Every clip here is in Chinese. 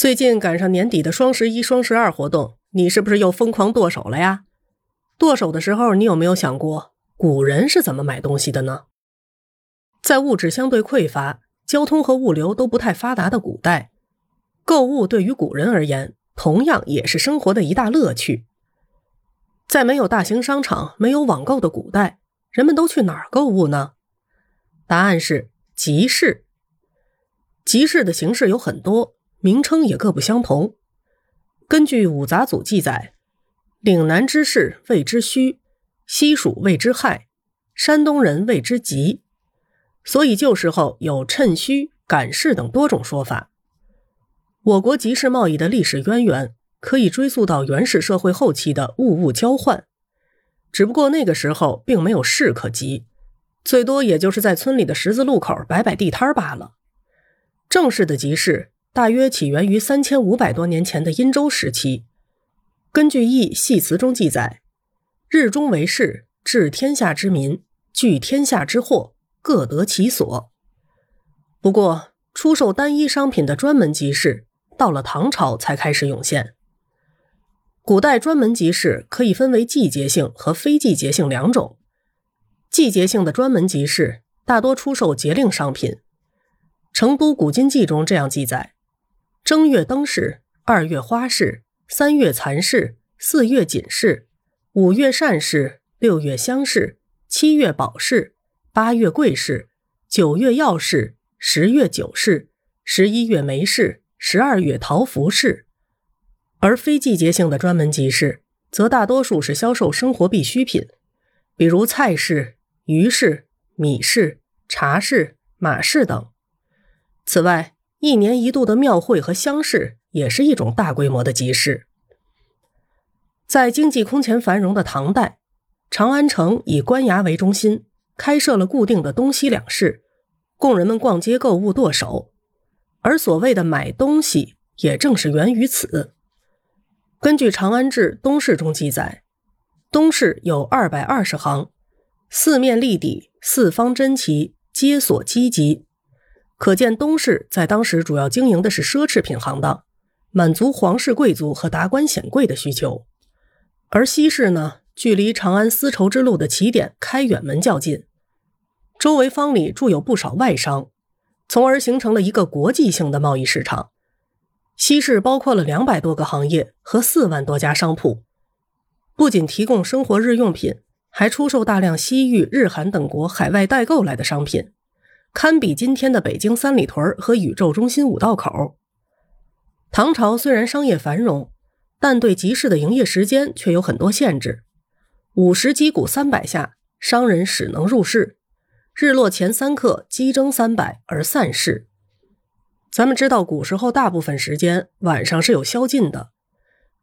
最近赶上年底的双十一、双十二活动，你是不是又疯狂剁手了呀？剁手的时候，你有没有想过古人是怎么买东西的呢？在物质相对匮乏、交通和物流都不太发达的古代，购物对于古人而言，同样也是生活的一大乐趣。在没有大型商场、没有网购的古代，人们都去哪儿购物呢？答案是集市。集市的形式有很多，名称也各不相同。根据《五杂组》记载，岭南之士谓之墟，西蜀谓之害，山东人谓之集。所以旧时候有趁墟、赶市等多种说法。我国集市贸易的历史渊源可以追溯到原始社会后期的物物交换，只不过那个时候并没有市可集，最多也就是在村里的十字路口摆摆地摊罢了。正式的集市大约起源于三千五百多年前的殷周时期。根据《易系辞》中记载：“日中为市，治天下之民，聚天下之货，各得其所。”不过，出售单一商品的专门集市到了唐朝才开始涌现。古代专门集市可以分为季节性和非季节性两种。季节性的专门集市大多出售节令商品。《成都古今记》中这样记载：正月灯市，二月花市，三月蚕市，四月锦市，五月扇市，六月香市，七月宝市，八月桂市，九月药市，十月酒市，十一月梅市，十二月桃符市。而非季节性的专门集市，则大多数是销售生活必需品，比如菜市、鱼市、米市、茶市、马市等。此外，一年一度的庙会和乡试也是一种大规模的集市。在经济空前繁荣的唐代，长安城以官衙为中心，开设了固定的东西两市，供人们逛街购物剁手。而所谓的买东西，也正是源于此。根据《长安志·东市》中记载，东市有二百二十行，四面立底，四方珍奇，皆所积集。可见东市在当时主要经营的是奢侈品行当，满足皇室贵族和达官显贵的需求；而西市呢，距离长安丝绸之路的起点开远门较近，周围方里住有不少外商，从而形成了一个国际性的贸易市场。西市包括了两百多个行业和四万多家商铺，不仅提供生活日用品，还出售大量西域、日韩等国海外代购来的商品。堪比今天的北京三里屯和宇宙中心五道口。唐朝虽然商业繁荣，但对集市的营业时间却有很多限制。午时击鼓三百下，商人始能入市；日落前三刻，击争三百而散市。咱们知道，古时候大部分时间晚上是有宵禁的，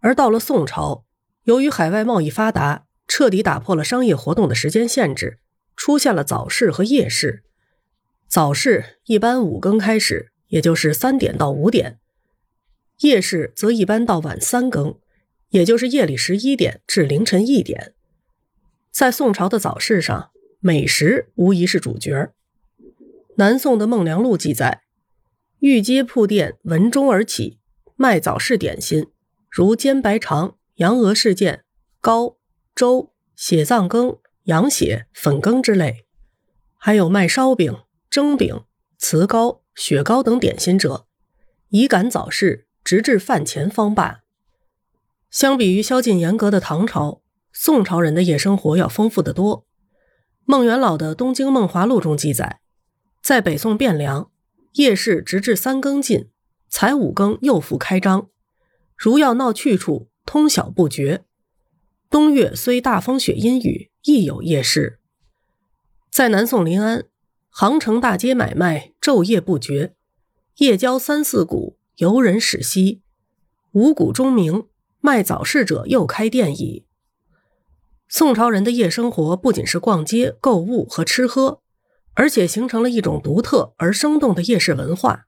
而到了宋朝，由于海外贸易发达，彻底打破了商业活动的时间限制，出现了早市和夜市。早市一般五更开始，也就是三点到五点；夜市则一般到晚三更，也就是夜里十一点至凌晨一点。在宋朝的早市上，美食无疑是主角。南宋的《孟良录》记载：御街铺店闻钟而起，卖早市点心，如煎白肠、羊鹅事件、糕、粥、血藏羹、羊血、粉羹之类，还有卖烧饼。蒸饼、糍糕、雪糕等点心者，以赶早市，直至饭前方罢。相比于宵禁严格的唐朝，宋朝人的夜生活要丰富得多。孟元老的《东京梦华录》中记载，在北宋汴梁，夜市直至三更尽，才五更又复开张。如要闹去处，通晓不绝。冬月虽大风雪阴雨，亦有夜市。在南宋临安。杭城大街买卖昼夜不绝，夜交三四鼓，游人始息。五鼓钟鸣，卖早市者又开店矣。宋朝人的夜生活不仅是逛街、购物和吃喝，而且形成了一种独特而生动的夜市文化。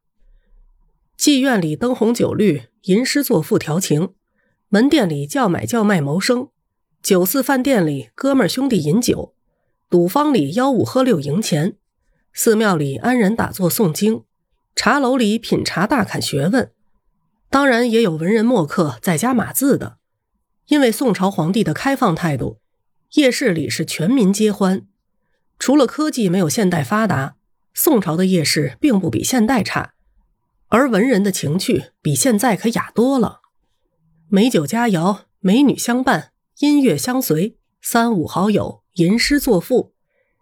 妓院里灯红酒绿，吟诗作赋调情；门店里叫买叫卖谋生；酒肆饭店里哥们兄弟饮酒；赌坊里吆五喝六赢钱。寺庙里安然打坐诵经，茶楼里品茶大侃学问，当然，也有文人墨客在家码字的。因为宋朝皇帝的开放态度，夜市里是全民皆欢。除了科技没有现代发达，宋朝的夜市并不比现代差。而文人的情趣比现在可雅多了，美酒佳肴，美女相伴，音乐相随，三五好友吟诗作赋，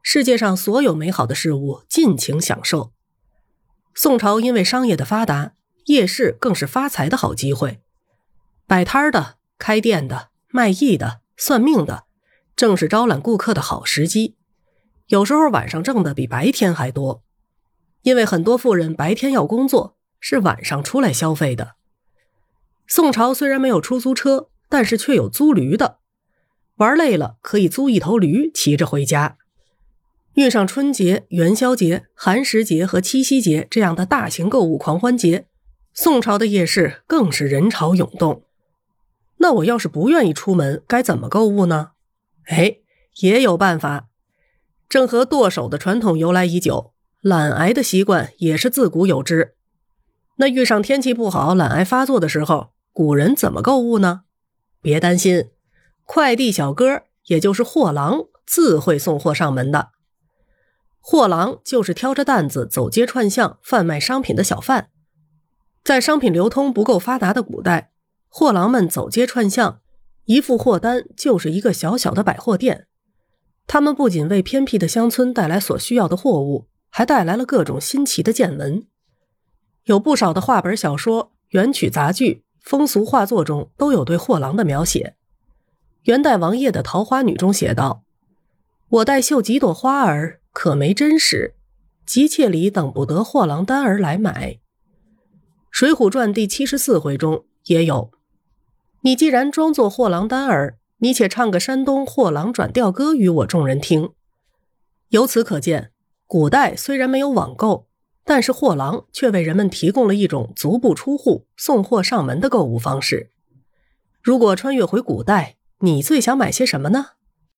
世界上所有美好的事物尽情享受。宋朝因为商业的发达，夜市更是发财的好机会。摆摊的、开店的、卖艺的、算命的，正是招揽顾客的好时机。有时候晚上挣的比白天还多，因为很多富人白天要工作。是晚上出来消费的。宋朝虽然没有出租车，但是却有租驴的。玩累了可以租一头驴骑着回家。遇上春节、元宵节、寒食节和七夕节这样的大型购物狂欢节，宋朝的夜市更是人潮涌动。那我要是不愿意出门，该怎么购物呢？哎，也有办法。正和剁手的传统由来已久，懒癌的习惯也是自古有之。那遇上天气不好、懒癌发作的时候，古人怎么购物呢？别担心，快递小哥，也就是货郎，自会送货上门的。货郎就是挑着担子走街串巷贩卖商品的小贩。在商品流通不够发达的古代，货郎们走街串巷，一副货单就是一个小小的百货店。他们不仅为偏僻的乡村带来所需要的货物，还带来了各种新奇的见闻。有不少的话本小说、元曲杂剧、风俗画作中都有对货郎的描写。元代王爷的《桃花女》中写道：“我待绣几朵花儿，可没真实，急切里等不得货郎单儿来买。”《水浒传》第七十四回中也有：“你既然装作货郎单儿，你且唱个山东货郎转调歌与我众人听。”由此可见，古代虽然没有网购。但是货郎却为人们提供了一种足不出户送货上门的购物方式。如果穿越回古代，你最想买些什么呢？